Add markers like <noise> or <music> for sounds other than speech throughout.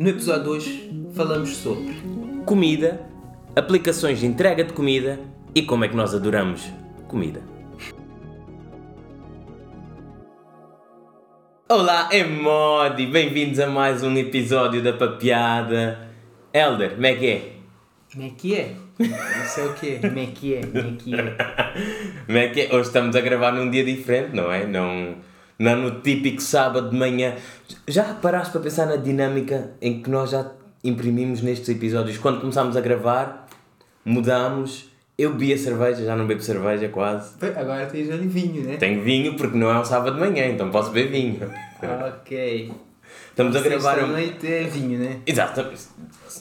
No episódio de hoje falamos sobre comida, aplicações de entrega de comida e como é que nós adoramos comida. Olá, é Modi! Bem-vindos a mais um episódio da Papeada. Elder, como é que é? como é que é? Isso é o quê? Como é que é? Como é que é? <laughs> Como é que é? Hoje estamos a gravar num dia diferente, não é? Não, não no típico sábado de manhã. Já paraste para pensar na dinâmica em que nós já imprimimos nestes episódios? Quando começámos a gravar, mudámos. Eu bebi a cerveja, já não bebo cerveja quase. Agora tens ali vinho, né? Tenho vinho porque não é um sábado de manhã, então posso beber vinho. Ok. Estamos a gravar Sexta um... noite é vinho, né? Exato.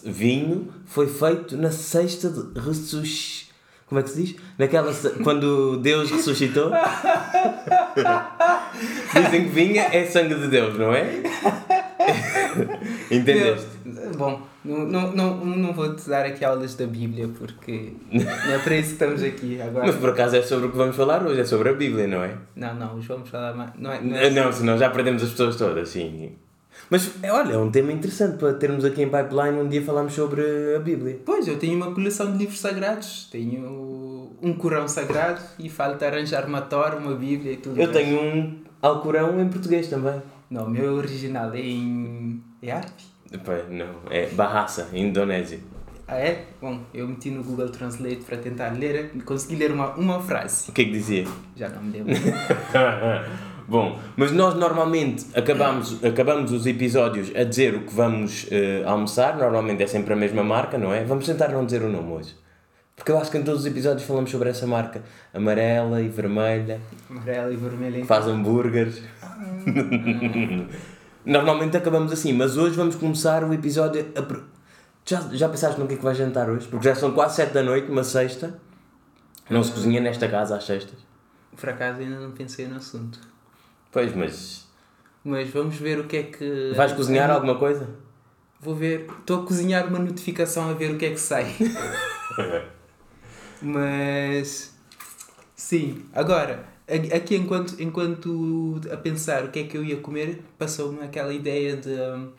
Vinho foi feito na sexta de ressus... Como é que se diz? Naquela... Quando Deus ressuscitou. <laughs> <laughs> Dizem que vinho é sangue de Deus, não é? <laughs> Entendeste? Meu, Bom, não, não, não, não vou te dar aqui aulas da Bíblia porque não é para isso que estamos aqui agora. Mas por acaso é sobre o que vamos falar hoje, é sobre a Bíblia, não é? Não, não, hoje vamos falar mais. Não é, não é Não, senão já perdemos as pessoas todas, sim. Mas é, olha, é um tema interessante para termos aqui em pipeline um dia falarmos sobre a Bíblia. Pois, eu tenho uma coleção de livros sagrados. Tenho um Corão sagrado e falta arranjar uma Tora, uma Bíblia e tudo Eu mais. tenho um Alcorão em português também. Não, o meu original é em. É árabe? Não, é Bahasa, Indonésia. Ah, é? Bom, eu meti no Google Translate para tentar ler e consegui ler uma, uma frase. O que é que dizia? Já não me lembro. <laughs> Bom, mas nós normalmente acabamos, acabamos os episódios a dizer o que vamos eh, almoçar, normalmente é sempre a mesma marca, não é? Vamos tentar não dizer o nome hoje. Porque eu acho que em todos os episódios falamos sobre essa marca amarela e vermelha, Amarelo e vermelho. que faz hambúrgueres. <laughs> normalmente acabamos assim, mas hoje vamos começar o episódio. A... Já, já pensaste no que é que vais jantar hoje? Porque já são quase 7 da noite, uma sexta. Não se cozinha nesta casa às sextas. Por acaso ainda não pensei no assunto. Pois, mas. Mas vamos ver o que é que. Vais cozinhar alguma coisa? Vou ver. Estou a cozinhar uma notificação a ver o que é que sai. <laughs> Mas. Sim. Agora, aqui enquanto, enquanto a pensar o que é que eu ia comer, passou-me aquela ideia de. hum,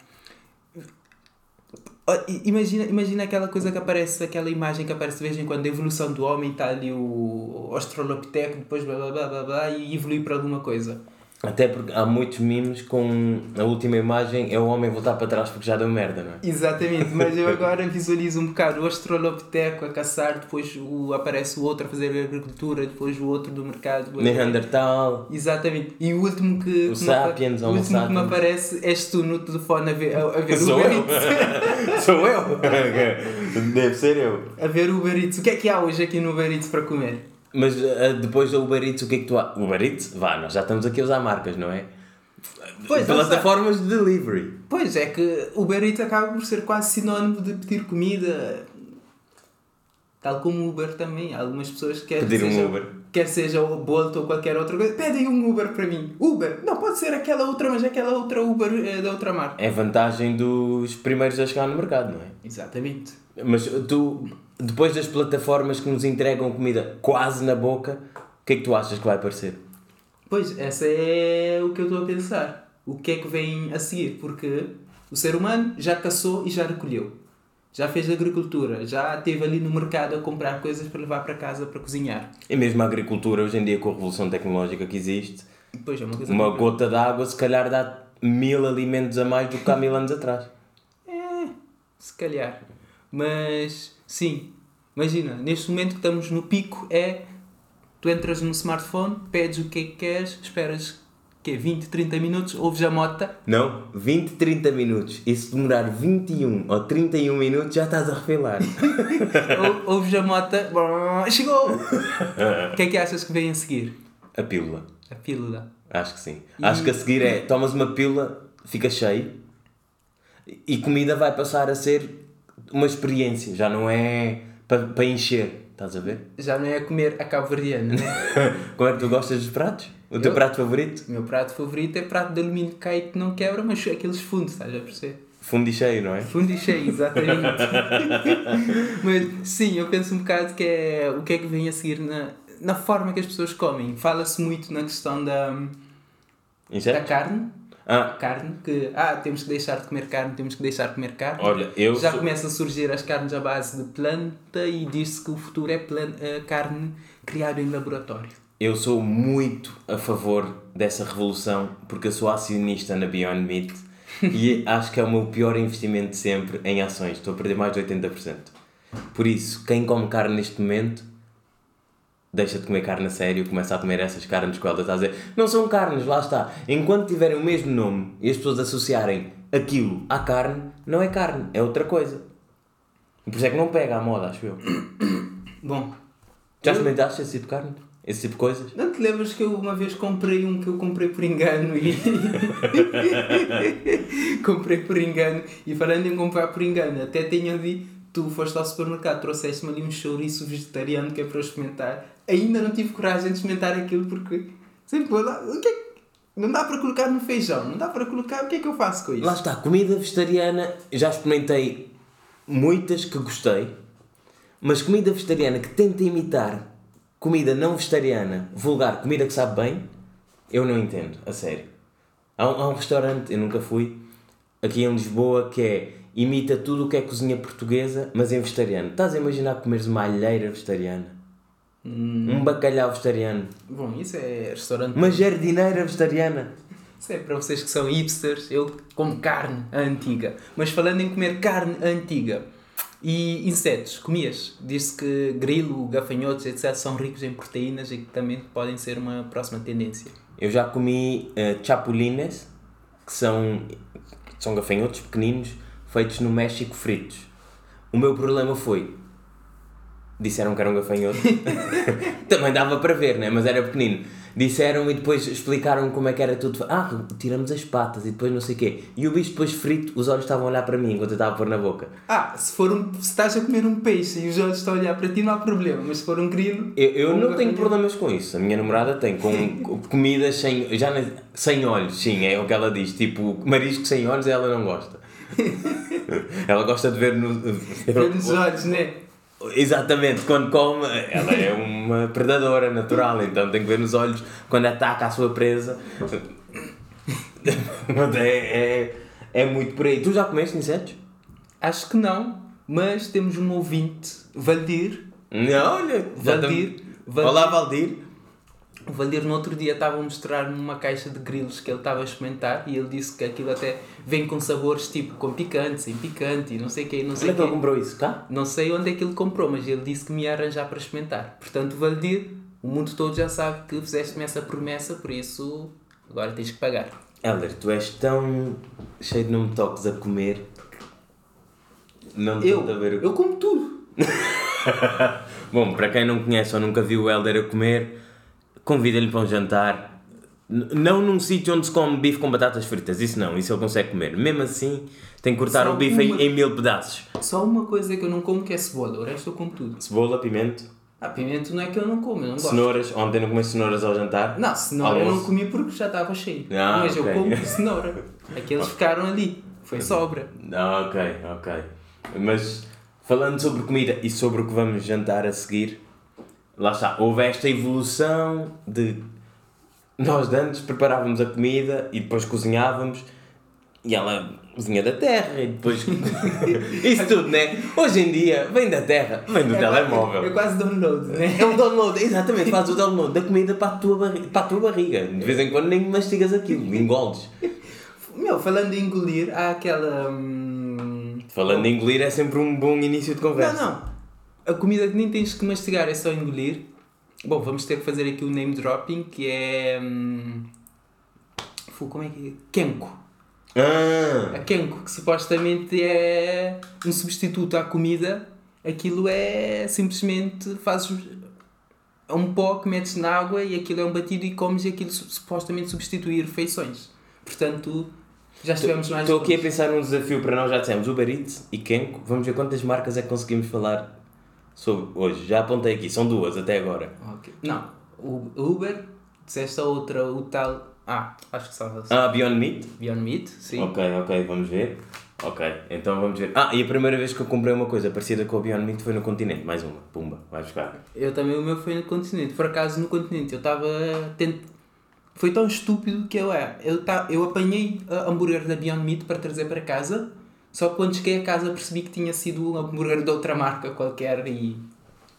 Imagina, imagina aquela coisa que aparece, aquela imagem que aparece de vez em quando, a evolução do homem, está ali o Australopiteco, depois blá blá blá blá blá e evolui para alguma coisa. Até porque há muitos memes com a última imagem é o homem voltar para trás porque já deu merda, não é? Exatamente, mas eu <laughs> agora visualizo um bocado o Australopiteco a caçar, depois o, aparece o outro a fazer agricultura, depois o outro do mercado. Neandertal. Exatamente, e o último que, O Sapiens, o último que me aparece és tu no telefone a ver, a, a ver Sou Uber eu. Eats. <laughs> Sou eu. <laughs> Deve ser eu. A ver o Uber Eats. O que é que há hoje aqui no Uber Eats para comer? Mas ah, depois do Uber Eats, o que é que tu há? Uber Eats? Vá, nós já estamos aqui a usar marcas, não é? Pois. Plataformas de delivery. Pois é que o Uber Eats acaba por ser quase sinónimo de pedir comida. Tal como o Uber também. Algumas pessoas querem Pedir um seja, Uber. Quer seja o Bolt ou qualquer outra coisa. Pedem um Uber para mim. Uber? Não, pode ser aquela outra, mas aquela outra Uber é da outra marca. É vantagem dos primeiros a chegar no mercado, não é? Exatamente. Mas tu, depois das plataformas que nos entregam comida quase na boca, o que é que tu achas que vai aparecer? Pois, essa é o que eu estou a pensar. O que é que vem a seguir? Porque o ser humano já caçou e já recolheu. Já fez agricultura, já esteve ali no mercado a comprar coisas para levar para casa para cozinhar. E mesmo a agricultura, hoje em dia, com a revolução tecnológica que existe, depois é uma uma que- gota de água se calhar dá mil alimentos a mais do que há mil anos atrás. É, se calhar. Mas, sim. Imagina, neste momento que estamos no pico é... Tu entras no smartphone, pedes o que é que queres, esperas que 20, 30 minutos, ouves a mota, Não, 20, 30 minutos. E se demorar 21 ou 31 minutos, já estás a refilar. <laughs> ou- ouves a mota, <laughs> chegou! <laughs> O que é que achas que vem a seguir? A pílula. A pílula. Acho que sim. E- Acho que a seguir é, tomas uma pílula, fica cheio e comida vai passar a ser uma experiência, já não é para pa encher, estás a ver? Já não é comer a cabo-verdiana, né? <laughs> Como é que tu gostas dos pratos? O teu Eu? prato favorito? o meu prato favorito é prato de alumínio que cai que não quebra, mas aqueles fundos, estás a perceber? Fundo e cheio, não é? Fundo e cheio, exatamente. <laughs> Mas sim, eu penso um bocado que é o que é que vem a seguir na, na forma que as pessoas comem. Fala-se muito na questão da, da carne. Ah, Carne, que ah, temos que deixar de comer carne, temos que deixar de comer carne. olha, eu Já sou- começam a surgir as carnes à base de planta e diz-se que o futuro é plan- eh, carne criada em laboratório. Eu sou muito a favor dessa revolução porque eu sou acionista na Beyond Meat <laughs> e acho que é o meu pior investimento sempre em ações. Estou a perder mais de 80%. Por isso, quem come carne neste momento deixa de comer carne a sério, começa a comer essas carnes que ela está a dizer. Não são carnes, lá está. Enquanto tiverem o mesmo nome e as pessoas associarem aquilo à carne, não é carne, é outra coisa. Por isso é que não pega à moda, acho eu. <coughs> Bom, Já eu- experimentaste esse tipo de carne? Esse tipo de coisas? Não te lembras que eu uma vez comprei um que eu comprei por engano e. <laughs> <laughs> comprei por engano e falando em comprar por engano, até tenho ali. Tu foste ao supermercado, trouxeste-me ali um chouriço vegetariano que é para eu experimentar. Ainda não tive coragem de experimentar aquilo porque. Sempre vou lá. O que é que- Não dá para colocar no feijão, não dá para colocar. O que é que eu faço com isso? Lá está, comida vegetariana, já experimentei muitas que gostei, mas comida vegetariana que tenta imitar comida não vegetariana, vulgar, comida que sabe bem, eu não entendo, a sério. Há um, há um restaurante, eu nunca fui, aqui em Lisboa, que é imita tudo o que é cozinha portuguesa, mas em vegetariano. Estás a imaginar comeres uma alheira vegetariana? Um bacalhau vegetariano? Bom, isso é restaurante. Uma jardineira vegetariana? Isso é para vocês que são hipsters, eu como carne antiga. Mas falando em comer carne antiga e insetos, comias? Diz-se que grilo, gafanhotos, etc. são ricos em proteínas e que também podem ser uma próxima tendência. Eu já comi eh, chapulines, que são, são gafanhotos pequeninos feitos no México fritos. O meu problema foi. Disseram que era um gafanhoto. <laughs> Também dava para ver, né? mas era pequenino. Disseram e depois explicaram como é que era tudo. Ah, tiramos as patas e depois não sei o quê. E o bicho depois frito, os olhos estavam a olhar para mim enquanto eu estava a pôr na boca. Ah, se, for um, se estás a comer um peixe e os olhos estão a olhar para ti, não há problema. Mas se for um grilo. Eu, eu um não tenho problemas com isso. A minha namorada tem com <laughs> com comidas sem, já sem olhos, sim, é o que ela diz. Tipo, marisco sem olhos ela não gosta. <laughs> ela gosta de ver no. Ver nos olhos, né? Exatamente, quando come, ela é uma predadora natural, então tem que ver nos olhos quando ataca a sua presa. <laughs> Mas é, é, é muito por aí. Tu já comeste insetos? Acho que não, mas temos um ouvinte, Valdir. Não, olha. Valdir. Valdir. Olá, Valdir. O Valdir no outro dia estava a mostrar-me uma caixa de grilos que ele estava a experimentar e ele disse que aquilo até vem com sabores tipo com picante, sem picante e não sei o que, não Onde sei é o que ele comprou isso? Cá? Não sei onde é que ele comprou, mas ele disse que me ia arranjar para experimentar. Portanto, Valdir, o mundo todo já sabe que fizeste-me essa promessa, por isso agora tens que pagar. Helder, tu és tão cheio de não me toques a comer. Não Eu, a ver o eu como tudo. <laughs> Bom, para quem não conhece ou nunca viu o Helder a comer, convida-lhe para um jantar. N- Não num sítio onde se come bife com batatas fritas, isso não, isso ele consegue comer. Mesmo assim, tem que cortar Só o bife em, uma- em mil pedaços. Só uma coisa que eu não como que é cebola, o resto eu como tudo. Cebola, pimento, Ah, pimento não é que eu não como, eu não gosto. cenouras. Ontem não comeste cenouras ao jantar? Não, cenoura eu não Almoço. comi porque já estava cheio. Ah, mas ok. eu como cenoura. Aqueles <laughs> ficaram ali. Foi sobra. Ah, ok, ok. Mas falando sobre comida e sobre o que vamos jantar a seguir, lá está, houve esta evolução de nós de antes preparávamos a comida e depois cozinhávamos e ela cozinha da terra e depois <laughs> isso tudo, né? Hoje em dia vem da terra, vem do É telemóvel. É quase download, né? É um download, exatamente, faz o download da comida para a tua barriga, para a tua barriga. De vez em quando nem mastigas aquilo, engoldes. Meu, falando em engolir, há aquela. hum, Falando em engolir é sempre um bom início de Não, conversa. não. A comida que nem tens que mastigar, é só engolir. Bom, vamos ter que fazer aqui o name dropping, que é. Hum, como é que é? Kenko. Ah, A Kenko, que supostamente é um substituto à comida. Aquilo é simplesmente. Fazes. É um pó que metes na água e aquilo é um batido e comes e aquilo su- supostamente substituir refeições. Portanto, já estivemos mais. Estou aqui a pensar num desafio para nós, já dissemos Uber Eats e Kenko. Vamos ver quantas marcas é que conseguimos falar sobre hoje. Já apontei aqui, são duas até agora. Ok. Não, o Uber, disseste a outra, o tal. Ah, acho que só. Ah, Beyond Meat? Beyond Meat, sim. Ok, ok, vamos ver. Ok, então vamos ver. Ah, e a primeira vez que eu comprei uma coisa parecida com o Beyond Meat foi no continente. Mais uma, pumba, vai buscar. Eu também, o meu foi no continente. Por acaso, no continente, eu estava. Tent... foi tão estúpido que eu é. Eu, tá, eu apanhei a hambúrguer da Beyond Meat para trazer para casa, só que quando cheguei a casa percebi que tinha sido um hambúrguer de outra marca qualquer e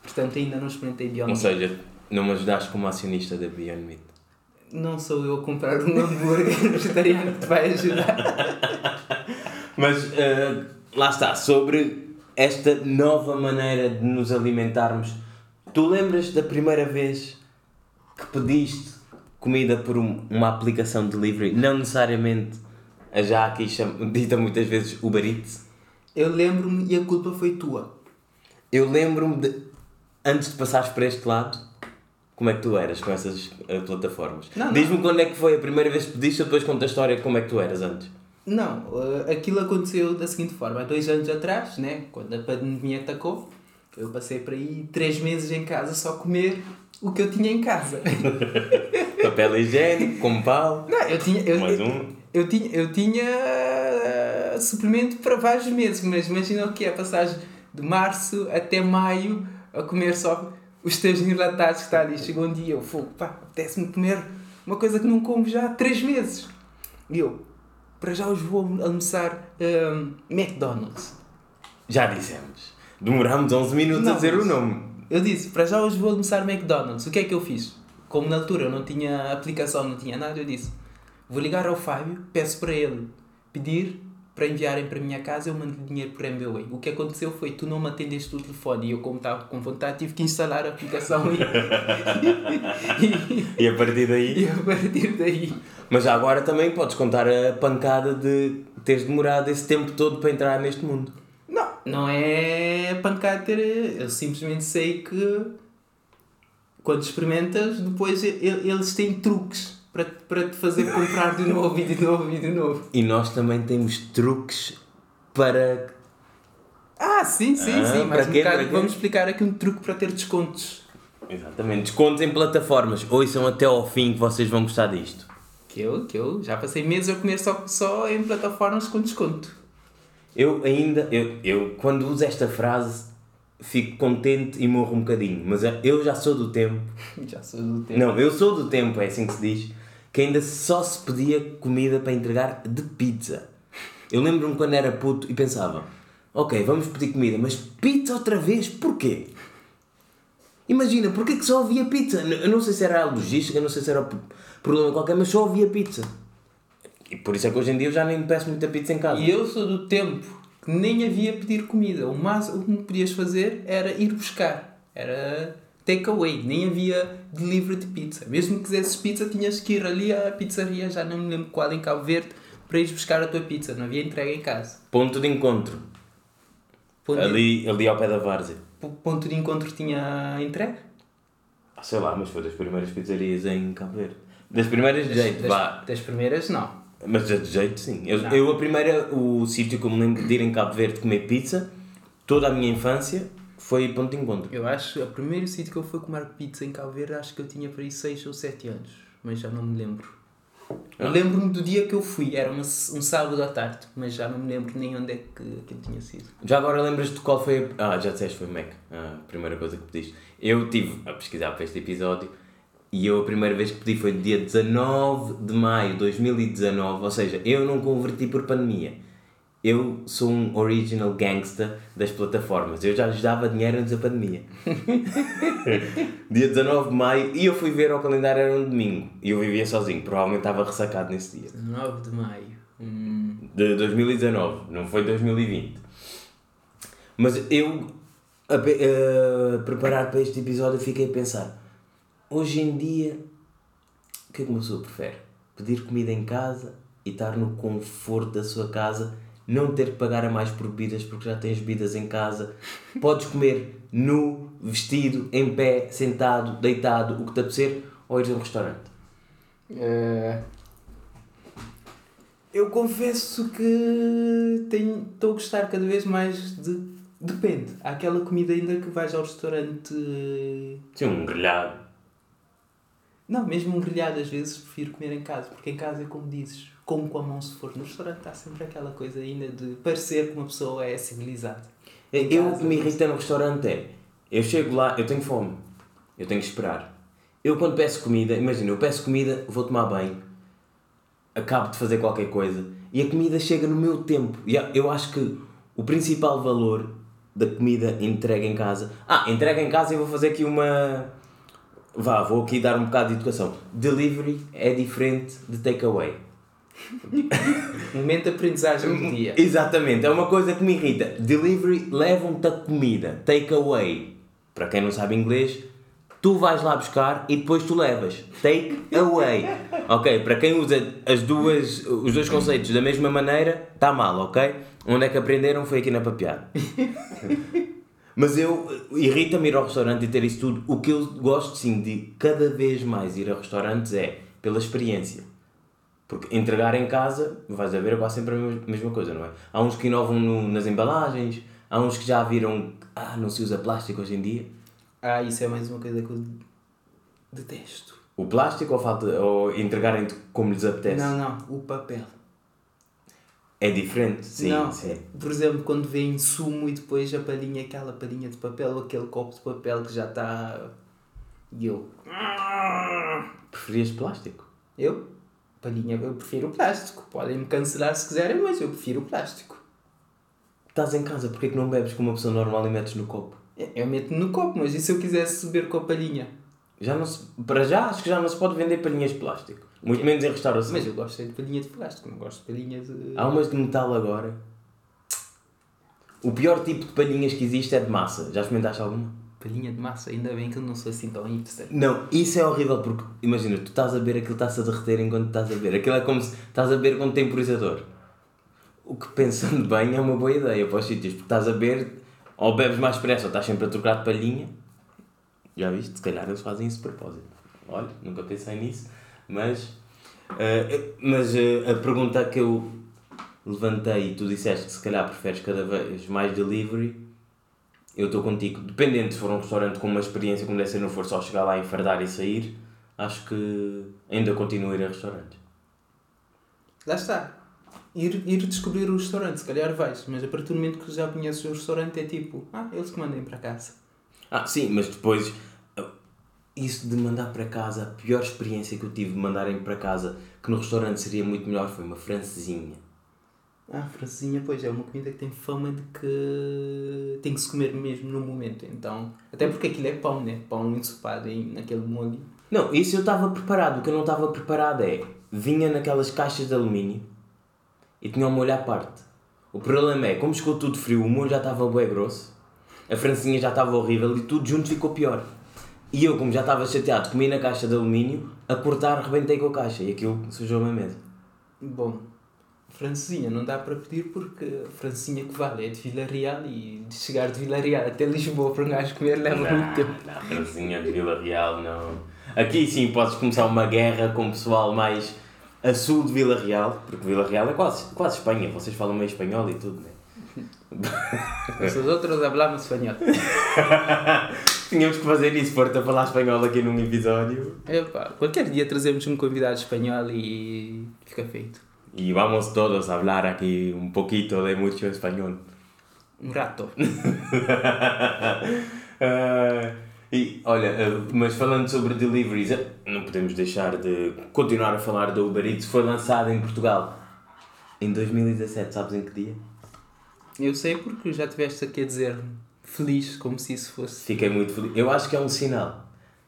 portanto ainda não experimentei Beyond Ou Meat. seja, não me ajudaste como acionista da Beyond Meat. Não sou eu a comprar um hambúrguer <laughs> vegetariano que te vai ajudar. <laughs> Mas eh, lá está, sobre esta nova maneira de nos alimentarmos. Tu lembras da primeira vez que pediste comida por um- uma aplicação de delivery? Não necessariamente a já aqui cham- dita muitas vezes Uber Eats. Eu lembro-me e a culpa foi tua. Eu lembro-me de, antes de passares para este lado, como é que tu eras com essas eh, plataformas? Diz-me quando é que foi a primeira vez que pediste, depois conto a história de como é que tu eras antes. Não, eh, aquilo aconteceu da seguinte forma. Há dois anos atrás, né, quando a pandemia atacou, eu passei por aí três meses em casa só a comer o que eu tinha em casa. <laughs> Papel higiênico, com pau, Não, eu tinha... Eu, mais um. Eu tinha, eu tinha eh, suplemento para vários meses, mas imagina o que é a passagem de março até maio a comer só os teus enlatados que está ali. Chegou um dia, eu fogo, pá, apetece-me comer uma coisa que não como já há três meses. E eu, para já hoje vou almoçar hum, McDonald's. Já dissemos. Demorámos 11 minutos Não, a dizer o nome. Eu disse, para já hoje vou almoçar McDonald's. O que é que eu fiz? Como na altura eu não tinha aplicação, não tinha nada, eu disse, vou ligar ao Fábio, peço para ele pedir para enviarem para a minha casa, eu mando dinheiro por MBWay. O que aconteceu foi, tu não me atendeste o telefone e eu, como estava com vontade, tive que instalar a aplicação e, e, E a partir daí. <laughs> e a partir daí... Mas agora também podes contar a pancada de teres demorado esse tempo todo para entrar neste mundo. Não, não é pancada ter... Eu simplesmente sei que quando experimentas, depois eles têm truques para, para te fazer comprar de novo e de novo e de novo. E nós também temos truques para. Ah, sim, sim, Ah, sim. Mas um bocado vamos explicar aqui um truque para ter descontos. Exatamente. Descontos em plataformas. Ouçam até ao fim que vocês vão gostar disto. Que eu, que eu já passei meses a comer só, só em plataformas com desconto. Eu ainda. Eu, eu quando uso esta frase fico contente e morro um bocadinho. Mas eu já sou do tempo. <laughs> Já sou do tempo. Não, eu sou do tempo, é assim que se diz. Que ainda só se pedia comida para entregar de pizza. Eu lembro-me quando era puto e pensava: Ok, vamos pedir comida, mas pizza outra vez? Porquê? Imagina, porquê que só havia pizza? Eu não sei se era a logística, não sei se era problema qualquer, mas só havia pizza. E por isso é que hoje em dia eu já nem peço muita pizza em casa. E eu sou do tempo que nem havia pedir comida. O máximo que podias fazer era ir buscar. Era takeaway. Nem havia delivery de pizza. Mesmo que quisesses pizza, tinhas que ir ali à pizzaria, já não me lembro qual, em Cabo Verde, para ir buscar a tua pizza. Não havia entrega em casa. Ponto de encontro. Ponto, de, Ali, ali ao pé da várzea. ponto de encontro tinha entrega? Ah, sei lá, mas foi das primeiras pizzarias em Cabo Verde. Das primeiras de jeito, das, vá. das primeiras, não. Mas de jeito sim. Eu, eu a primeira, o sítio que eu me lembro de ir em Cabo Verde comer pizza, toda a minha infância, foi ponto de encontro. Eu acho que o primeiro sítio que eu fui comer pizza em Cabo Verde, acho que eu tinha para aí 6 ou 7 anos. Mas já não me lembro. Ah. lembro-me do dia que eu fui, era uma, um sábado à tarde, mas já não me lembro nem onde é que aquilo tinha sido. Já agora lembras-te qual foi a... Ah, já disseste, foi Mac. Ah, a primeira coisa que pediste. Eu estive a pesquisar para este episódio e eu a primeira vez que pedi foi dia 19 de maio de 2019, ou seja, eu não converti por pandemia. Eu sou um original gangster das plataformas. Eu já lhes dava dinheiro antes da pandemia. <laughs> dia 19 de maio e eu fui ver ao calendário era um domingo e eu vivia sozinho. Provavelmente estava ressacado nesse dia. 9 de maio. Hum, De 2019, não foi 2020. Mas eu, a, pe- a preparar para este episódio, fiquei a pensar: hoje em dia, o que é que uma pessoa prefere? Pedir comida em casa e estar no conforto da sua casa, não ter que pagar a mais por bebidas porque já tens bebidas em casa, podes comer nu, vestido, em pé, sentado, deitado, o que te apetecer, ou ires a um restaurante. eh, eu confesso que tenho- estou a gostar cada vez mais de. Depende. Há aquela comida ainda que vais ao restaurante. Sim, um grelhado. Não, mesmo um grelhado às vezes prefiro comer em casa, porque em casa é como dizes, como com a mão se for. No restaurante há sempre aquela coisa ainda de parecer que uma pessoa é civilizada. Em Eu, o casa, que me irrita no restaurante é, eu chego lá, eu tenho fome, eu tenho que esperar. Eu quando peço comida, imagina, eu peço comida, vou tomar banho, acabo de fazer qualquer coisa e a comida chega no meu tempo. E eu acho que o principal valor da comida entregue em casa. Ah, entregue em casa e vou fazer aqui uma. Vá, vou aqui dar um bocado de educação. Delivery é diferente de takeaway. <laughs> Momento de aprendizagem do dia. Exatamente, é uma coisa que me irrita. Delivery levam-te a comida. Takeaway, para quem não sabe inglês, tu vais lá buscar e depois tu levas. Take away. <laughs> Ok, para quem usa as duas, os dois conceitos da mesma maneira, está mal, ok? Onde é que aprenderam foi aqui na papiada. <laughs> Mas eu irrita-me ir ao restaurante e ter isso tudo. O que eu gosto sim de cada vez mais ir a restaurantes é pela experiência. Porque entregar em casa, vais a ver, é quase sempre a mesma coisa, não é? Há uns que inovam no, nas embalagens, há uns que já viram, ah, não se usa plástico hoje em dia. Ah, isso é mais uma coisa que eu detesto. O plástico ou, falta, ou entregarem-te como lhes apetece? Não, não, o papel. É diferente, sim, não, sim. Por exemplo, quando vem sumo e depois a palhinha, aquela palhinha de papel ou aquele copo de papel que já está. E eu. Preferias plástico? Eu? Palhinha, eu prefiro o plástico. Podem-me cancelar se quiserem, mas eu prefiro o plástico. Estás em casa, porquê que não bebes como uma pessoa normal e metes no copo? Eu meto no copo, mas e se eu quisesse beber com a palhinha? Já não se, para já, acho que já não se pode vender palhinhas de plástico. Muito menos em restauração. Mas eu gosto de palhinha de plástico, não gosto de palhinha de. Há umas de metal agora. O pior tipo de palhinhas que existe é de massa. Já experimentaste alguma? Palhinha de massa, ainda bem que eu não sou assim tão hipster. Não, isso é horrível porque, imagina, tu estás a beber aquilo está-se a derreter enquanto estás a beber. Aquilo é como se estás a beber com temporizador. O que, pensando bem, é uma boa ideia para os sítios, porque estás a beber, ou bebes mais depressa, ou estás sempre a trocar de palhinha. Já viste? Se calhar eles fazem isso de propósito. Olha, nunca pensei nisso, mas. Uh, mas uh, a pergunta que eu levantei e tu disseste que se calhar preferes cada vez mais delivery eu estou contigo. Dependendo se for um restaurante com uma experiência como deve ser, não for só chegar lá, enfardar e sair, acho que ainda continuo a ir a restaurantes. Lá está. Ir, ir descobrir o restaurante, se calhar vais, mas a partir do momento que já conheces o restaurante é tipo, ah, eles que mandem para casa. Ah, sim, mas depois isso de mandar para casa, a pior experiência que eu tive de mandarem para casa, que no restaurante seria muito melhor, foi uma francesinha. Ah, francesinha, pois é uma comida que tem fama de que tem que se comer mesmo no momento. Então, até porque aquilo é pão, né? Pão ensopado em, naquele molho. Não, isso eu estava preparado. O que eu não estava preparado é vinha naquelas caixas de alumínio e tinha um molho à parte. O problema é, como ficou tudo frio, o molho já estava bem grosso, a francesinha já estava horrível e tudo junto ficou pior. E eu, como já estava chateado, comi na caixa de alumínio, a cortar, rebentei com a caixa e aquilo sujou-me a mesa. Bom, francesinha não dá para pedir porque a francesinha que vale é de Vila Real e de chegar de Vila Real até Lisboa para um gajo comer leva não, muito tempo. Não, de Vila Real não. Aqui sim podes começar uma guerra com o pessoal mais a sul de Vila Real, porque Vila Real é quase, quase Espanha, vocês falam meio espanhol e tudo, né? <laughs> Nosotros hablamos espanhol. <laughs> Tínhamos que fazer isso, for-te a falar espanhol aqui num episódio. Epá, qualquer dia trazemos um convidado espanhol e fica feito. Y vamos todos a hablar aquí un poquito de mucho español. Um rato. <laughs> uh, e olha, uh, mas falando sobre deliveries, uh, não podemos deixar de continuar a falar da Uber Eats. Foi lançada em Portugal em 2017, sabes em que dia? Eu sei porque já estiveste aqui a dizer feliz, como se isso fosse. Fiquei muito feliz. Eu acho que é um sinal.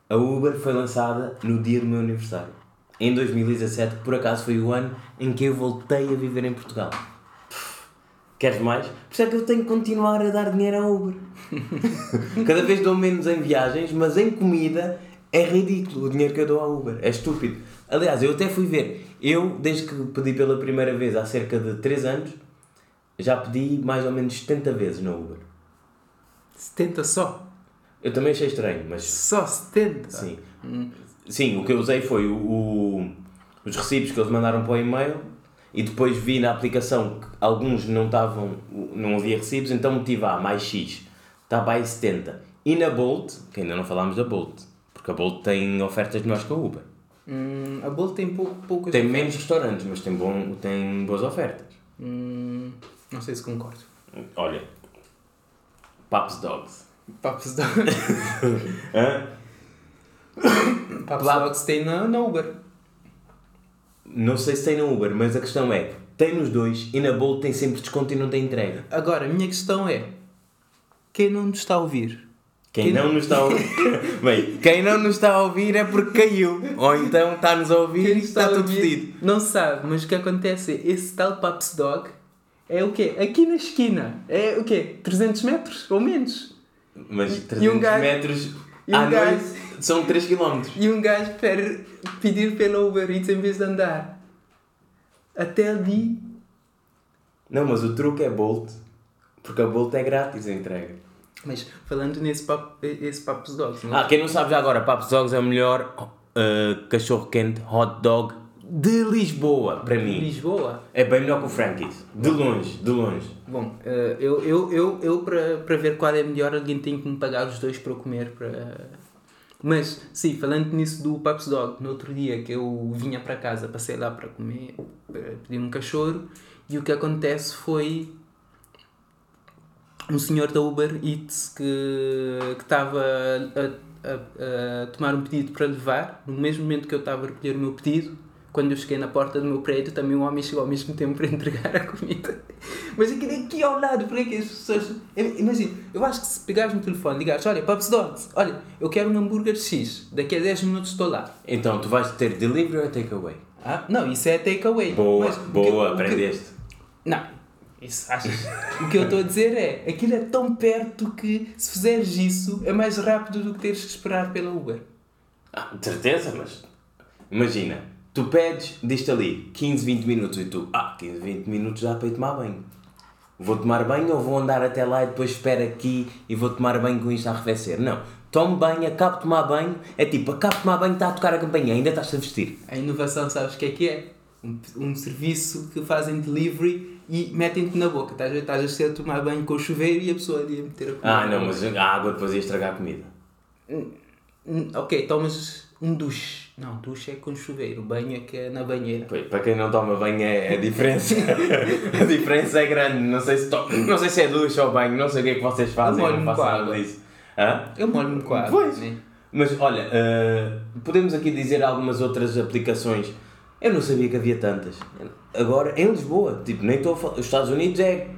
A Uber foi lançada no dia do meu aniversário em 2017, que por acaso foi o ano em que eu voltei a viver em Portugal. Queres mais? Por isso é que eu tenho que continuar a dar dinheiro à Uber. <laughs> Cada vez dou menos em viagens, mas em comida é ridículo o dinheiro que eu dou à Uber. É estúpido. Aliás, eu até fui ver. Eu, desde que pedi pela primeira vez há cerca de 3 anos, já pedi mais ou menos 70 vezes na Uber. 70 só? Eu também achei estranho, mas. Só 70? Sim. Hum. Sim, o que eu usei foi o, o, os recibos que eles mandaram para o e-mail e depois vi na aplicação que alguns não estavam, não havia recibos, então meti vá, mais X, está aí 70. E na Bolt, que ainda não falámos da Bolt, porque a Bolt tem ofertas melhores que a Uber. Hum, a Bolt tem pouco, poucas Tem ofertas. menos restaurantes, mas tem, bom, tem boas ofertas. Hum, não sei se concordo. Olha, Paps Dogs. Paps Dogs. <laughs> Paps Lá- Dogs tem na, na Uber. Não sei se tem na Uber, mas a questão é: tem nos dois e na Bolt tem sempre desconto e não tem entrega. Agora, a minha questão é: quem não nos está a ouvir? Quem Quem não nos está a ouvir. <laughs> Bem, quem não nos está a ouvir é porque caiu. Ou então está-nos a ouvir Quem e está a tudo fedido. Não sabe, mas o que acontece é esse tal Paps Dog é o quê? Aqui na esquina. É o quê? 300 metros ou menos. Mas E- 300 e um gajo- metros e um à gajo- noite são 3 km. E um gajo quer pedir pela Uber Eats em vez de andar. Até ali. Não, mas o truque é Bolt. Porque a Bolt é grátis a entrega. Mas falando nesse papo, esse Paps Dogs, não? Ah, quem não sabe já agora, Paps Dogs é o melhor uh, cachorro quente hot dog de Lisboa, para mim. Lisboa. É bem melhor que o Frankie's. De longe, de longe. Bom, eh, eu, eu, eu, eu para, para ver qual é melhor, alguém tem que me pagar os dois para eu comer. Para... Mas, sim, falando nisso do Paps Dog, no outro dia que eu vinha para casa, passei lá para comer, para pedir um cachorro, e o que acontece foi um senhor da Uber Eats que estava a, a, a tomar um pedido para levar, no mesmo momento que eu estava a recolher o meu pedido, quando eu cheguei na porta do meu prédio, também um homem chegou ao mesmo tempo para entregar a comida. <laughs> Mas aquilo é aqui ao lado, porque é que as pessoas. Imagina, eu acho que se pegares no telefone, ligares, olha, Pups Dogs, olha, eu quero um hambúrguer X, daqui a 10 minutos estou lá. Então, tu vais ter delivery ou takeaway? Ah, não, isso é takeaway. Boa, Mas que- boa, que- aprendeste. Não, isso achas? <laughs> o que eu estou a dizer é, aquilo é tão perto que se fizeres isso é mais rápido do que teres que esperar pela Uber. Ah, de certeza, mas imagina, tu pedes, diz-te ali 15, 20 minutos e tu, ah, 15, 20 minutos dá para ir tomar banho. Vou tomar banho ou vou andar até lá e depois espero aqui e vou tomar banho com isto a arrefecer? Não. Tomo banho, acabo de tomar banho, é tipo, acabo de tomar banho, está a tocar a campainha, ainda estás a vestir. A inovação, sabes o que é que é? Um, um serviço que fazem delivery e metem-te na boca. Estás estás a ser a tomar banho com o chuveiro e a pessoa a meter a comida. Ah, não, mas a água depois ia estragar a comida. Ok, tomas um duche. Não, duche é com chuveiro. Banho é que é na banheira. Pois, Para quem não toma banho é a diferença. <laughs> a diferença é grande. Não sei se, to... não sei se é ducha ou banho, não sei o que é que vocês fazem, Eu molho-me com água. Hã? Eu molho-me quase. Pois. Né? Mas olha, eh, podemos aqui dizer algumas outras aplicações. Eu não sabia que havia tantas. Agora, em Lisboa, tipo, nem estou a falar. Os Estados Unidos é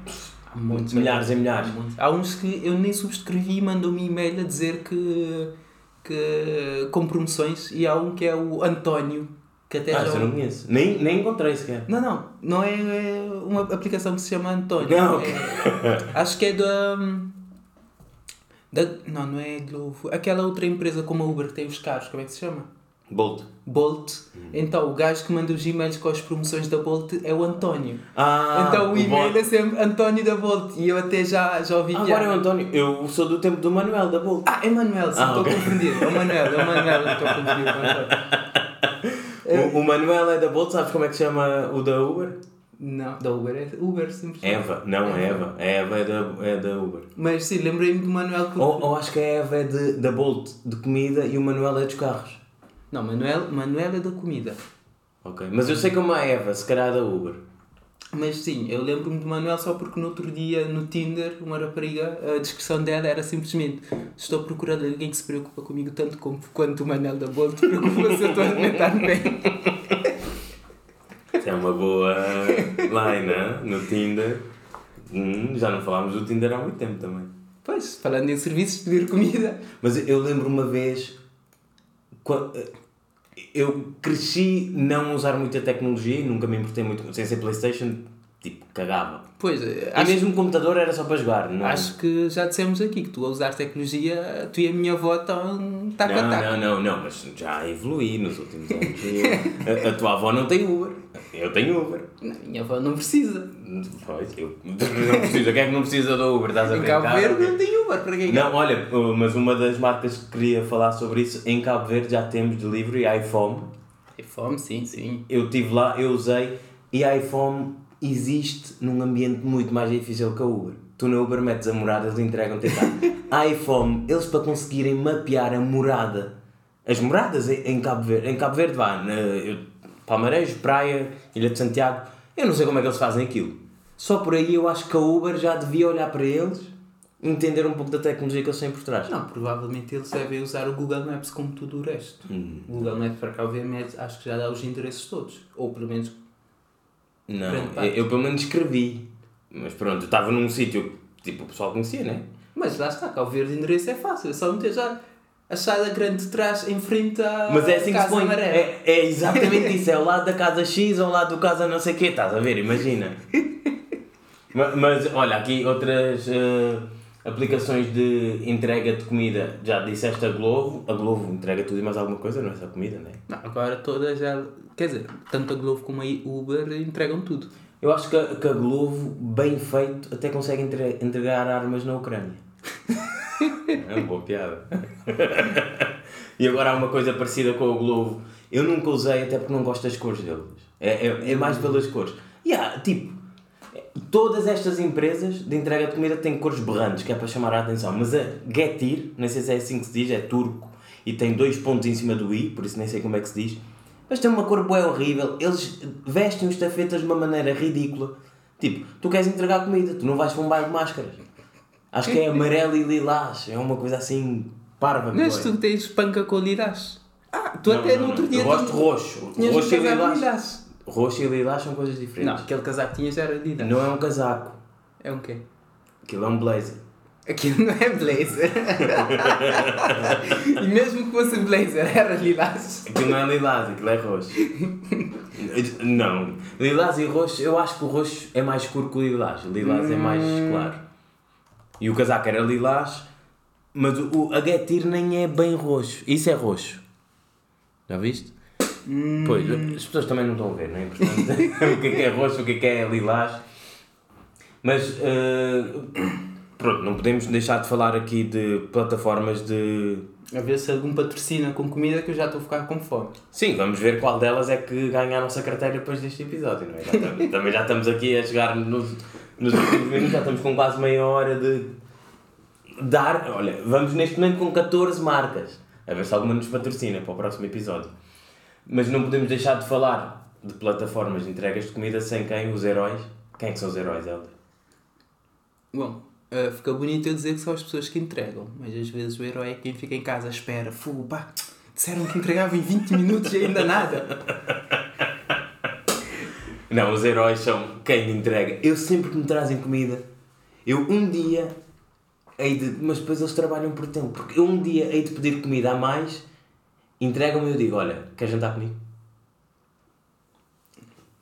muitos, milhares e milhares. Há uns que eu nem subscrevi e mandou-me e-mail a dizer que, que com promoções e há um que é o António que até Ah, já. eu não conheço. Nem, nem encontrei sequer. Não, não, não é, é uma aplicação que se chama António. Não. É- acho que é da, da. Não, não é Glovo. Aquela outra empresa como a Uber que tem os carros, como é que se chama? Bolt. Bolt. Hum. Então o gajo que manda os e-mails com as promoções da Bolt é o António. Ah, então o e-mail Bolt. é sempre António da Bolt. E eu até já, já ouvi Agora é o. António. Eu sou do tempo do Manuel da Bolt. Ah, é Manuel, sim, Ah, estou a confundir. É o Manuel, é o Manuel, estou com <laughs> o. O, Manuel é da Bolt, sabes como é que se chama o da Uber? Não, da Uber é Uber, simplesmente. Eva. Não, é Eva. A Eva é da, é da Uber. Mas sim, lembrei-me do Manuel que. Ou, ou acho que a Eva é de, da Bolt de comida e o Manuel é dos carros. Não, Manuel, Manuel é da comida. Ok. Mas eu sei como a Eva, se calhar é da Uber. Mas sim, eu lembro-me do Manuel só porque no outro dia no Tinder, uma rapariga, a descrição dela era simplesmente Estou procurando alguém que se preocupa comigo tanto como, quanto o Manuel da Bolt preocupa-se eu estou a alimentar bem. <laughs> Isso é uma boa line? No Tinder. Hum, já não falámos do Tinder há muito tempo também. Pois, falando em serviços, pedir comida. Mas eu lembro uma vez. Eu cresci não usar muita tecnologia nunca me importei muito. Sem ser PlayStation, tipo, cagava. Pois, E acho, mesmo o computador era só para jogar, não acho que já dissemos aqui que tu a usar tecnologia, tu e a minha avó estão taco a Não, taco. não, não, não, mas já evoluí nos últimos anos. A, a tua avó não tem Uber. Eu tenho Uber. Não, a minha avó não precisa. Pois, eu não precisa. Quem é que não precisa do Uber? Estás a Em brincar? Cabo Verde não tem Uber, para quem Não, olha, mas uma das marcas que queria falar sobre isso, em Cabo Verde já temos delivery iPhone. Fome, sim, sim. Eu estive lá, eu usei e a iPhone existe num ambiente muito mais difícil que a Uber. Tu na Uber metes a morada, eles entregam-te a iPhone, <laughs> eles para conseguirem mapear a morada, as moradas em, Cabo Verde, em Cabo Verde vá, na, eu, Palmarejo, Praia, Ilha de Santiago, eu não sei como é que eles fazem aquilo. Só por aí eu acho que a Uber já devia olhar para eles entender um pouco da tecnologia que eles têm por trás. Não, provavelmente eles devem usar o Google Maps como tudo o resto. Hum. O Google Maps, para cá, obviamente, acho que já dá os endereços todos. Ou pelo menos. Não, eu, eu pelo menos escrevi. Mas pronto, eu estava num sítio que tipo, o pessoal conhecia, né? Mas lá está, cá o ver de endereço é fácil. É só meter já a sala grande de trás em frente à Mas é assim que se põe. amarela. É, é exatamente isso. É ao lado da casa X ou ao lado do casa não sei o quê. Estás a ver? Imagina. <laughs> Ma- mas, olha, aqui outras eh, aplicações de entrega de comida. Já disseste a Glovo. A Glovo entrega tudo e mais alguma coisa, não é só comida, né? Não, agora todas já. Quer dizer, tanto a Glovo como a Uber entregam tudo. Eu acho que a, que a Glovo, bem feito, até consegue entre- entregar armas na Ucrânia. <laughs> é uma boa piada. <laughs> e agora há uma coisa parecida com a Glovo. Eu nunca usei, até porque não gosto das cores deles. É, é, é mais pelas cores. E há, tipo, todas estas empresas de entrega de comida têm cores berrantes, que é para chamar a atenção. Mas a Getir, não sei se é assim que se diz, é turco e tem dois pontos em cima do i, por isso nem sei como é que se diz. Mas tem uma cor boa horrível. Eles vestem os tafetas de uma maneira ridícula. Tipo, tu queres entregar comida, tu não vais para um bairro de máscaras. Acho que é amarelo e lilás. É uma coisa assim parva. Mas tu tens panca com lilás. Ah, tu Não, até não, no outro não. dia. Eu gosto de roxo. Roxo e lilás. lilás. Roxo e lilás são coisas diferentes. Não, aquele casaco que tinhas era lilás. Não é um casaco. É um quê? Aquilo é um blazer. Aquilo não é blazer. <laughs> e mesmo que fosse blazer, era lilás. Aquilo não é lilás, aquilo é roxo. não. Lilás e roxo, eu acho que o roxo é mais escuro que o lilás. O lilás é mais claro. E o casaco era lilás, mas o, a Getir nem é bem roxo. Isso é roxo. Já viste? Pois, as pessoas também não estão a ver, não é? <laughs> O que é que é roxo, o que é que é lilás. Mas, eh, pronto, não podemos deixar de falar aqui de plataformas de A ver se algum patrocina com comida que eu já estou a ficar com fome. Sim, vamos ver qual delas é que ganha a nossa carteira depois deste episódio, não é? Já estamos- <laughs> também já estamos aqui a chegar nos, nos últimos minutos, já estamos com quase meia hora de dar. Olha, vamos neste momento com 14 marcas, a ver se alguma nos patrocina para o próximo episódio. Mas não podemos deixar de falar de plataformas de entregas de comida sem quem? Os heróis. Quem é que são os heróis, Helder? Bom, eh, fica bonito eu dizer que são as pessoas que entregam, mas às vezes o herói é quem fica em casa à espera. Fogo, pá, disseram que entregavam em 20 minutos e ainda nada. <laughs> Não, os heróis são quem me entrega. Eu sempre que me trazem comida, eu um dia hei de. Mas depois eles trabalham por tempo. Porque eu um dia hei de pedir comida a mais, entregam-me e eu digo: Olha, quer jantar comigo?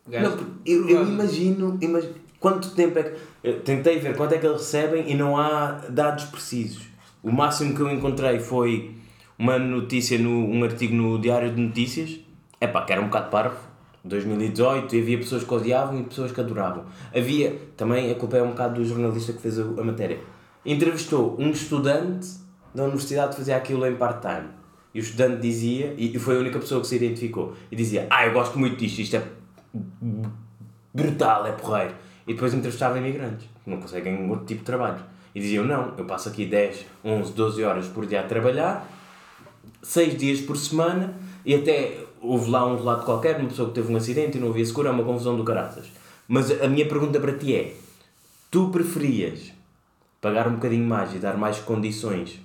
Gajo- Não, eu, eu imagino, imagino. Quanto tempo é que. eu tentei ver quanto é que eles recebem e não há dados precisos. O máximo que eu encontrei foi uma notícia, no, um artigo no Diário de Notícias. É pá, que era um bocado parvo. 2018 e havia pessoas que odiavam e pessoas que adoravam. Havia, também a culpa é um bocado do jornalista que fez a, a matéria. Entrevistou um estudante da universidade que fazia aquilo em part-time. E o estudante dizia, e foi a única pessoa que se identificou, e dizia: Ah, eu gosto muito disto, isto é brutal, é porreiro. E depois entrevistava imigrantes, que não conseguem outro tipo de trabalho. E diziam, não, eu passo aqui 10, 11, 12 horas por dia a trabalhar, 6 dias por semana, e até houve lá um relato qualquer, uma pessoa que teve um acidente e não havia seguro, é uma confusão do caraças. Mas a minha pergunta para ti é, tu preferias pagar um bocadinho mais e dar mais condições,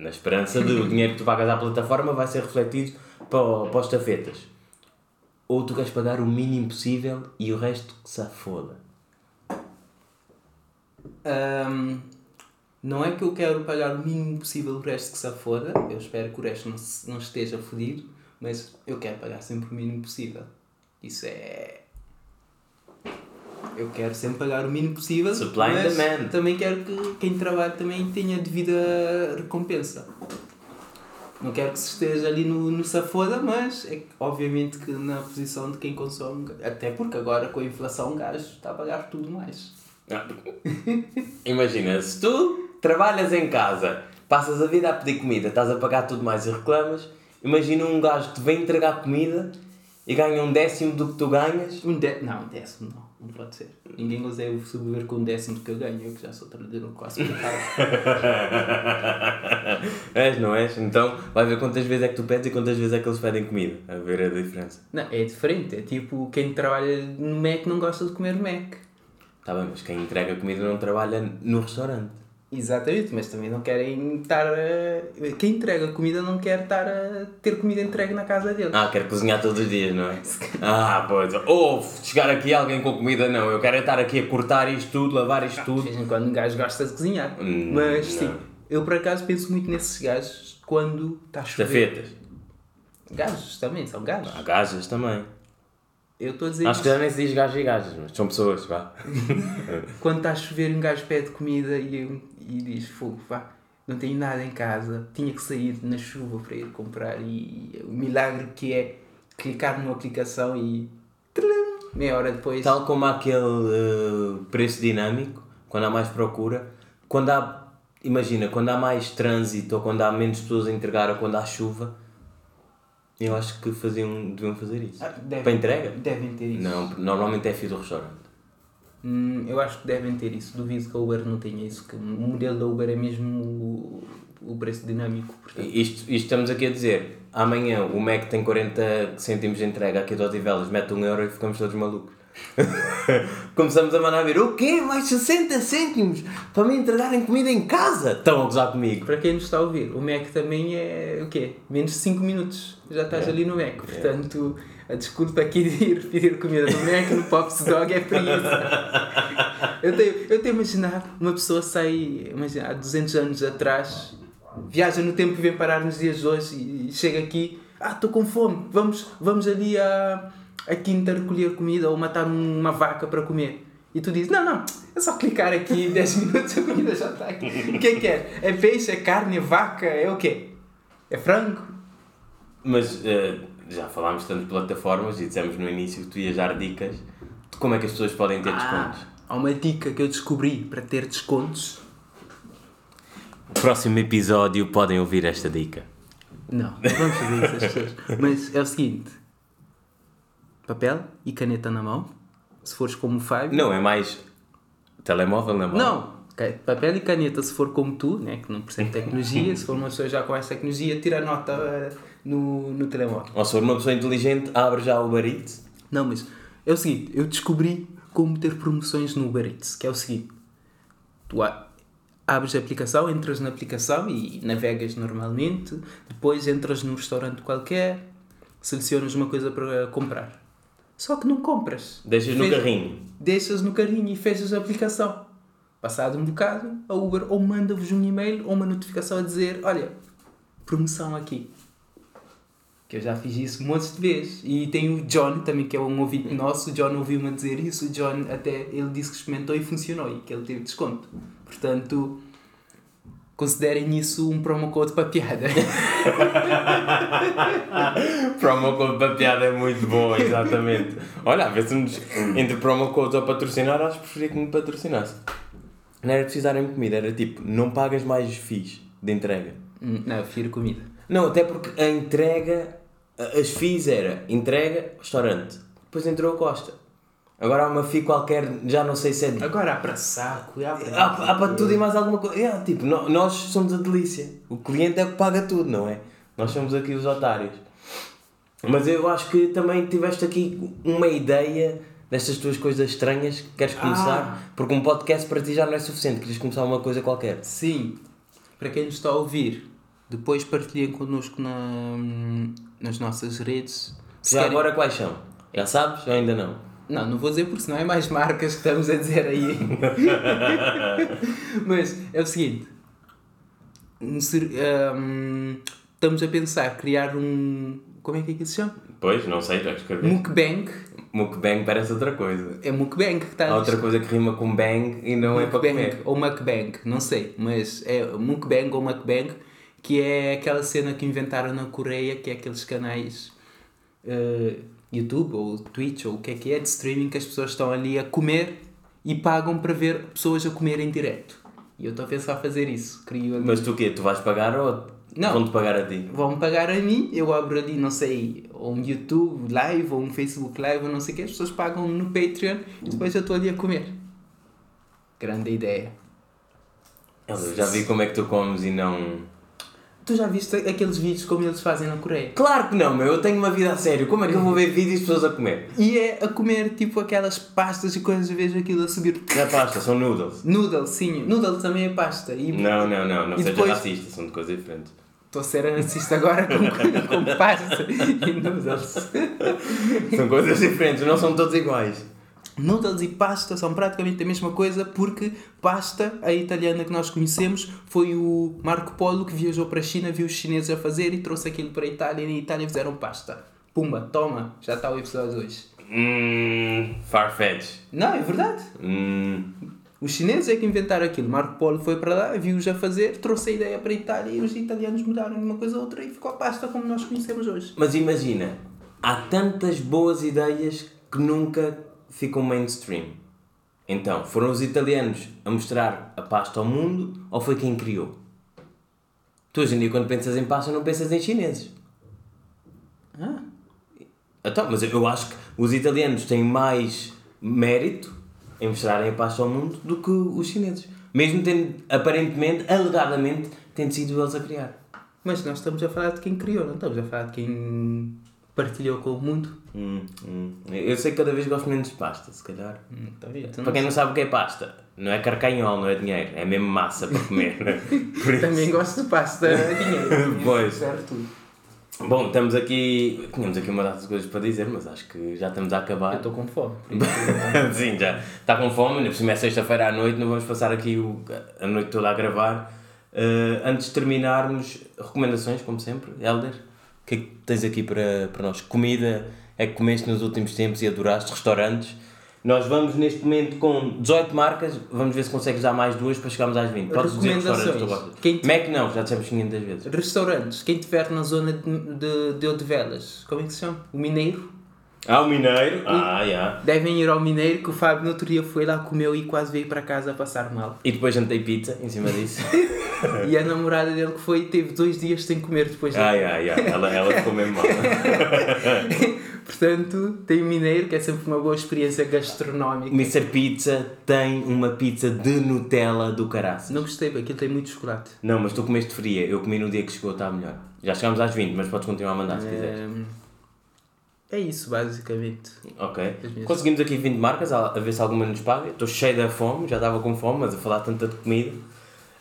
na esperança de o dinheiro que tu pagas à plataforma vai ser refletido para, o- os tafetas, ou tu queres pagar o mínimo possível e o resto que se foda? Ahm, não é que eu quero pagar o mínimo possível o resto que se foda, eu espero que o resto não, não esteja fodido, mas eu quero pagar sempre o mínimo possível. Isso é. Eu quero sempre pagar o mínimo possível, Supply and mas demand. também quero que quem trabalha também tenha devida recompensa. Não quero que se esteja ali no, no safoda, mas é obviamente que na posição de quem consome, até porque agora com a inflação um gajo está a pagar tudo mais. Ah, Imagina, se tu trabalhas em casa, passas a vida a pedir comida, estás a pagar tudo mais e reclamas, imagina um gajo que te vem entregar comida e ganha um décimo do que tu ganhas. Um dé não, um décimo não, não pode ser. Ninguém consegue sobreviver com um décimo que eu ganho, eu que já sou trabalhador quase <laughs> és, não és? Então vai ver quantas vezes é que tu pedes e quantas vezes é que eles pedem comida, a ver a diferença. não, é diferente, é tipo quem trabalha no Mac não gosta de comer Mac. Está bem, mas quem entrega comida não trabalha no restaurante. Exatamente, mas também não querem estar a... Quem entrega comida não quer estar a ter comida entregue na casa dele. Ah, quero cozinhar todos os dias, não é? Ah, pois. Ou chegar aqui alguém com comida, não. Eu quero é estar aqui a cortar isto tudo, lavar isto De tudo. vez em quando um gajo gosta de cozinhar. Hum, mas não. sim, eu por acaso penso muito nesses gajos quando está a chover. Estafetas. Gajos também, são gajos. Há gajas também. Eu estou a dizer Acho que já nem se diz gajos e gajas, mas são pessoas, vá. <laughs> Quando está a chover, um gajo pede comida e, e diz: Fogo, vá, não tenho nada em casa, tinha que sair na chuva para ir comprar. E o milagre que é clicar numa aplicação e. meia hora depois. Tal como há aquele eh, preço dinâmico, quando há mais procura, quando há, imagina, quando há mais trânsito ou quando há menos pessoas a entregar ou quando há chuva, eu acho que faziam, deviam fazer isso. Ah, devem- Para entrega? Devem ter isso. Não, normalmente é fio do restaurante. Hum, eu acho que devem ter isso. Duvido que a Uber não tenha isso. Que o modelo da Uber é mesmo o, o preço dinâmico. Portanto, Isto, isto estamos aqui a dizer, amanhã o Mac tem 40 cêntimos de entrega aqui de Odivelas, mete um euro e ficamos todos malucos. <laughs> Começamos a mandar vir, o quê? Mais 60 cêntimos para me entregarem comida em casa? Estão a gozar comigo. para quem nos está a ouvir, o Mac também é o quê? Menos de 5 minutos. Já estás É. ali no Mac. Portanto, a desculpa aqui de ir pedir comida no Mac no Pops Dog é para isso. <laughs> Eu tenho, eu tenho a imaginar uma pessoa sai, imagina, há 200 anos atrás, viaja no tempo e vem parar nos dias de hoje e chega aqui, ah, estou com fome, vamos, vamos ali à, à quinta recolher comida ou matar uma vaca para comer. E tu dizes, não, não, é só clicar aqui <laughs> 10 minutos a comida já está aqui. O que é que é? É peixe, é carne, é vaca, é o quê? É frango? Mas eh, já falámos tanto de plataformas e dissemos no início que tu ias dar dicas de como é que as pessoas podem ter descontos. há uma dica que eu descobri para ter descontos. No próximo episódio podem ouvir esta dica. Não, não vamos fazer isso às pessoas. <laughs> Mas é o seguinte: papel e caneta na mão. Se fores como o Fábio. Não, é mais telemóvel na mão. Não, papel e caneta se for como tu, né, que não percebe tecnologia, se for uma pessoa já com essa tecnologia, tira a nota eh, no, no telemóvel. Ou se for uma pessoa inteligente, abre já o Uber Eats. Não, mas é o seguinte, eu descobri como ter promoções no Uber Eats, que é o seguinte, tu abres a aplicação, entras na aplicação e navegas normalmente, depois entras num restaurante qualquer, selecionas uma coisa para comprar. Só que não compras. Deixas no carrinho. Deixas no carrinho e fechas a aplicação. Passado um bocado, a Uber ou manda-vos um e-mail ou uma notificação a dizer, olha, promoção aqui. Que eu já fiz isso montes de vezes. E tem o John também, que é um ouvinte nosso. O John ouviu-me dizer isso. O John até ele disse que experimentou e funcionou e que ele teve desconto. Portanto, considerem isso um promo code para piada. <laughs> Promo code para piada é muito bom, exatamente. Olha, a ver se nos, entre promo codes ou patrocinar, acho que preferia que me patrocinasse. Não era preciso darem comida, era tipo, não pagas mais FIIs de entrega. Hum, Não, eu prefiro comida. Não, até porque a entrega, as FIIs era entrega, restaurante. Depois entrou a Costa. Agora há uma FII qualquer, já não sei se é de Agora há para saco. Há para, Há, há para tudo e mais alguma coisa. É, tipo, nós somos a delícia. O cliente é que paga tudo, não é? Nós somos aqui os otários. Mas eu acho que também tiveste aqui uma ideia destas tuas coisas estranhas que queres começar. Porque um podcast para ti já não é suficiente. Queres começar uma coisa qualquer. Sim, para quem nos está a ouvir, depois partilhem connosco na, nas nossas redes. Se Já querem- agora quais são? Já sabes ou ainda não? Não, não vou dizer porque senão é mais marcas que estamos a dizer aí. <laughs> Mas é o seguinte: um estamos a pensar criar um. Como é que é que se chama? Pois, não sei, já escrevi. Mukbang. Mukbang parece outra coisa. É mukbang que está Há outra coisa que rima com bang e não é para Mukbang comer. ou mukbang, não sei, mas é mukbang ou mukbang, que é aquela cena que inventaram na Coreia, que é aqueles canais eh, YouTube ou Twitch ou o que é que é de streaming que as pessoas estão ali a comer e pagam para ver pessoas a comer em direto. E eu estou a pensar fazer isso. Crio ali. Mas tu o quê? Tu vais pagar ou Não. vão-te pagar a ti? Vão pagar a mim, eu abro ali, não sei, ou um YouTube live ou um Facebook live ou não sei o que, as pessoas pagam no Patreon e depois eu estou ali a comer. Grande ideia. Eu já vi como é que tu comes e não. Tu já viste aqueles vídeos como eles fazem na Coreia? Claro que não, meu. Eu tenho uma vida a sério. Como é que eu vou ver vídeos de pessoas a comer? E é a comer tipo aquelas pastas e coisas, vejo aquilo a subir. Não é pasta, são noodles. Noodle, sim. Noodle também é pasta. E Não, não, não. Não E seja depois- racista. São de coisas diferentes. Estou a ser racista agora com, com pasta e noodles. São coisas diferentes. Não são todos iguais. Noodles e pasta são praticamente a mesma coisa porque pasta, a italiana que nós conhecemos, foi o Marco Polo que viajou para a China, viu os chineses a fazer e trouxe aquilo para a Itália e na Itália fizeram pasta. Pumba, toma, já está o episódio hoje. Hum. Farfetch. Não, é verdade. Hum. Os chineses é que inventaram aquilo. Marco Polo foi para lá, viu-os a fazer, trouxe a ideia para a Itália e os italianos mudaram de uma coisa a outra e ficou a pasta como nós conhecemos hoje. Mas imagina, há tantas boas ideias que nunca ficam mainstream. Então, foram os italianos a mostrar a pasta ao mundo ou foi quem criou? Tu hoje em dia, quando pensas em pasta, não pensas em chineses. Ah, Então, mas eu acho que os italianos têm mais mérito em mostrarem a pasta ao mundo do que os chineses. Mesmo tendo, aparentemente, alegadamente, tendo sido eles a criar. mas nós estamos a falar de quem criou, não estamos a falar de quem partilhou com o mundo. Hum, hum. Eu sei que cada vez gosto menos de pasta, se calhar. Hum, tá vendo? Tu Para não quem não sabe o que é pasta, não é carcanhol, não é dinheiro, é mesmo massa para comer. <laughs> Por isso- Também gosto de pasta, é dinheiro. <laughs> Pois. Tudo. Bom, estamos aqui. Tínhamos aqui uma data de coisas para dizer, mas acho que já estamos a Eu acabar. estou com fome. <laughs> Sim, já está com fome, ainda por cima é sexta-feira à noite, não vamos passar aqui o, a noite toda a gravar. Eh, antes de terminarmos, recomendações, como sempre. Helder, o que é que tens aqui para, para nós? Comida é que comeste nos últimos tempos e adoraste? Restaurantes? Nós vamos neste momento com 18 marcas, vamos ver se consegues dar mais duas para chegarmos às 20. Podes dizer restaurantes que tu gostas. Quem Mac não, já dissemos 500 vezes. Restaurantes, quem estiver na zona de, de, de Odivelas, como é que se chama? O Mineiro. Ah, o Mineiro. Ah, já. Devem ir ao Mineiro, que o Fábio no outro dia foi lá, comeu e quase veio para casa a passar mal. E depois jantei pizza em cima disso. <laughs> E a namorada dele que foi, teve dois dias sem comer depois ah, já, já. Ela, ela ficou mesmo mal. <laughs> Portanto, tem o Mineiro, que é sempre uma boa experiência gastronómica. Mr. Pizza tem uma pizza de Nutella do caraças. Não gostei, porque aquilo tem muito chocolate. Não, mas tu comeste fria. Eu comi no dia que chegou, está melhor. Já chegámos às 20, mas podes continuar a mandar se quiseres. É, é isso, basicamente. Ok. Conseguimos aqui 20 marcas, a, a ver se alguma nos paga. Estou cheio da fome, já estava com fome, mas a falar tanta de comida.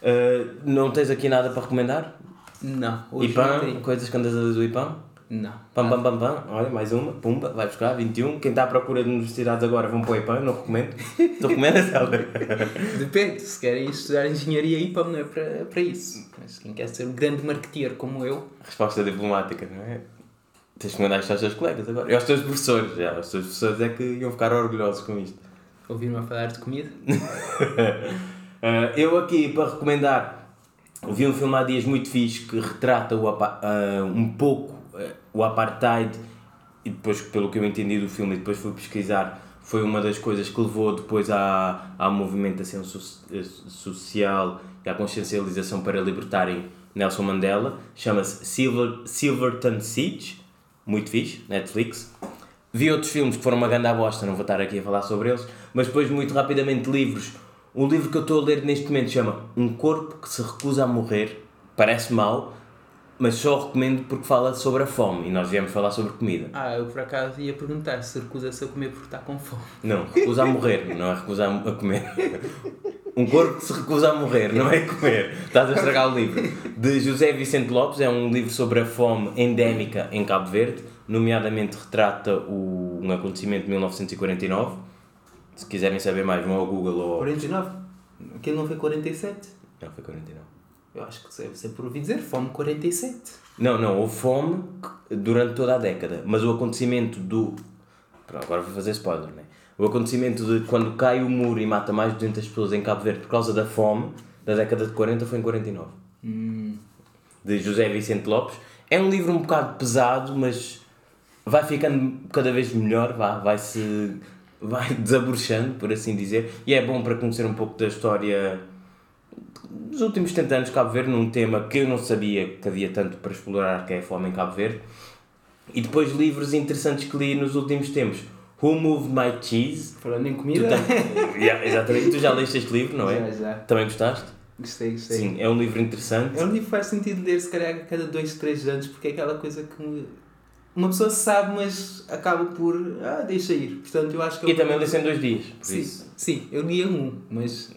Uh, não tens aqui nada para recomendar? Não, tem. coisas que andas a do IPAM? Não. Pam, pam, pam, pam. Olha, mais uma. Pumba, vai buscar, 21. Quem está à procura de universidades agora vão para o IPAM, não recomendo. Tu recomendas, <laughs> Helder? Depende, se querem estudar engenharia, IPAM não é para, para isso. Mas quem quer ser um grande marketeer como eu, Resposta diplomática, não é? Tens que mandar isto aos teus colegas agora. E aos teus professores, já. Os teus professores é que iam ficar orgulhosos com isto. ouviram a falar de comida. Ah, <laughs> eu aqui, para recomendar, vi um filme há dias muito fixe que retrata o ah, um pouco ah, o apartheid e depois, pelo que eu entendi do filme e depois fui pesquisar, foi uma das coisas que levou depois à, à movimentação so- eh, social e à consciencialização para libertarem Nelson Mandela. Chama-se Silver, Silverton Siege, muito fixe, Netflix. Vi outros filmes que foram uma grande bosta, não vou estar aqui a falar sobre eles, mas depois, muito rapidamente, livros. O livro que eu estou a ler neste momento chama Um Corpo que se Recusa a Morrer. Parece mau, mas só recomendo porque fala sobre a fome e nós viemos falar sobre comida. Ah, eu por acaso ia perguntar se recusa-se a comer porque está com fome. Não, recusa a morrer, não é recusa a comer. <laughs> Um corpo que se recusa a morrer, não é comer. Estás a estragar o livro. De José Vicente Lopes, é um livro sobre a fome endémica em Cabo Verde, nomeadamente retrata o, um acontecimento de 1949. Se quiserem saber mais, vão ao Google ou. 49? Aquilo não foi 47? Não, foi 49. Eu acho que deve ser por ouvir dizer, fome 47. Não, não, houve fome durante toda a década, mas o acontecimento do. Pronto, agora vou fazer spoiler, né? O acontecimento de quando cai o muro e mata mais de 200 pessoas em Cabo Verde por causa da fome, da década de 40, foi em 49. De José Vicente Lopes. É um livro um bocado pesado, mas vai ficando cada vez melhor, vá, vai se. <laughs> vai desabrochando, por assim dizer. E é bom para conhecer um pouco da história dos últimos 70 anos de Cabo Verde, num tema que eu não sabia que havia tanto para explorar, que é a fome em Cabo Verde. E depois livros interessantes que li nos últimos tempos. Who Moved My Cheese? Falando em Tu comida. tam- <laughs> Yeah, exatamente, tu já leste este livro, não é? Já, já. Também gostaste? Gostei, gostei. Sim, é um livro interessante. É um livro que faz sentido ler, se calhar, a cada dois, três anos, porque é aquela coisa que uma pessoa sabe, mas acaba por. Ah, deixa ir. Portanto, eu acho que. E também li em dois dias. Por Sim, isso. sim, eu lia um, mas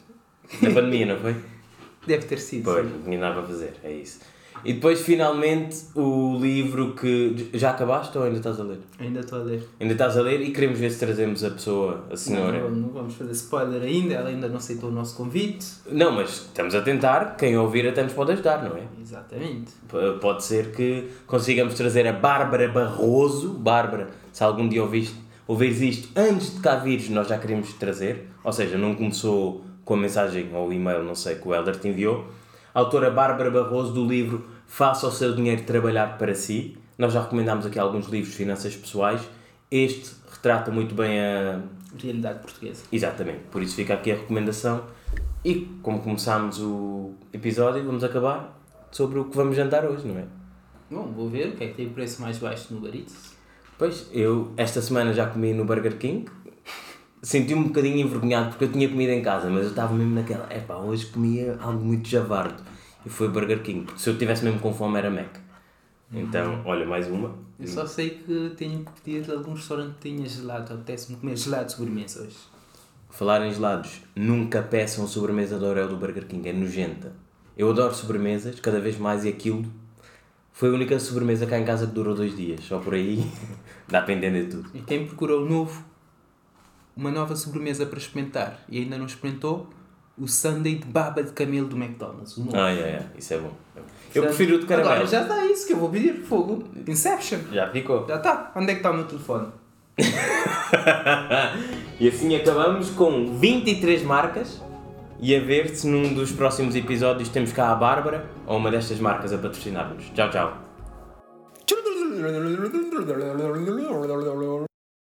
Na pandemia, não foi? <laughs> deve ter sido. Pois, não tinha nada para fazer, é isso. E depois, finalmente, o livro que. Já acabaste ou ainda estás a ler? Ainda estou a ler. Ainda estás a ler e queremos ver se trazemos a pessoa, a senhora. Não, não vamos fazer spoiler ainda, ela ainda não aceitou o nosso convite. Não, mas estamos a tentar, quem ouvir até nos pode ajudar, não é? Exatamente. P- Pode ser que consigamos trazer a Bárbara Barroso. Bárbara, se algum dia ouviste, ouvires isto antes de cá vires, nós já queríamos te trazer. Ou seja, não começou com a mensagem ou o e-mail, não sei, que o Helder te enviou. A autora Bárbara Barroso do livro Faça o seu dinheiro trabalhar para si. Nós já recomendámos aqui alguns livros de finanças pessoais. Este retrata muito bem a, Realidade portuguesa. Exatamente, por isso fica aqui a recomendação. E como começámos o episódio, vamos acabar sobre o que vamos jantar hoje, não é? Bom, vou ver o que é que tem o preço mais baixo no Barito. Pois, eu esta semana já comi no Burger King. Senti-me um bocadinho envergonhado porque eu tinha comida em casa, mas eu estava mesmo naquela, epá, hoje comia algo muito javardo. E foi Burger King, porque se eu tivesse mesmo com fome era Mac. Então, olha, mais uma. Eu só sei que tenho que pedir de algum restaurante que tenha gelado. Apetece-me comer gelado de sobremesa hoje. Falar em gelados, nunca peçam sobremesa do Orel do Burger King, é nojenta. Eu adoro sobremesas, cada vez mais, e aquilo foi a única sobremesa cá em casa que durou dois dias. Só por aí <laughs> dá para entender tudo. E quem procurou novo, uma nova sobremesa para experimentar e ainda não experimentou, o Sunday de baba de camelo do McDonald's. O novo. Ah, é, é, isso é bom. Eu prefiro o de caramelo. Agora já está isso que eu vou pedir. Fogo. Inception. Já ficou. Já está. Onde é que está o meu telefone? <laughs> E assim acabamos com 23 marcas e a ver se num dos próximos episódios temos cá a Bárbara ou uma destas marcas a patrocinar-nos. Tchau, tchau.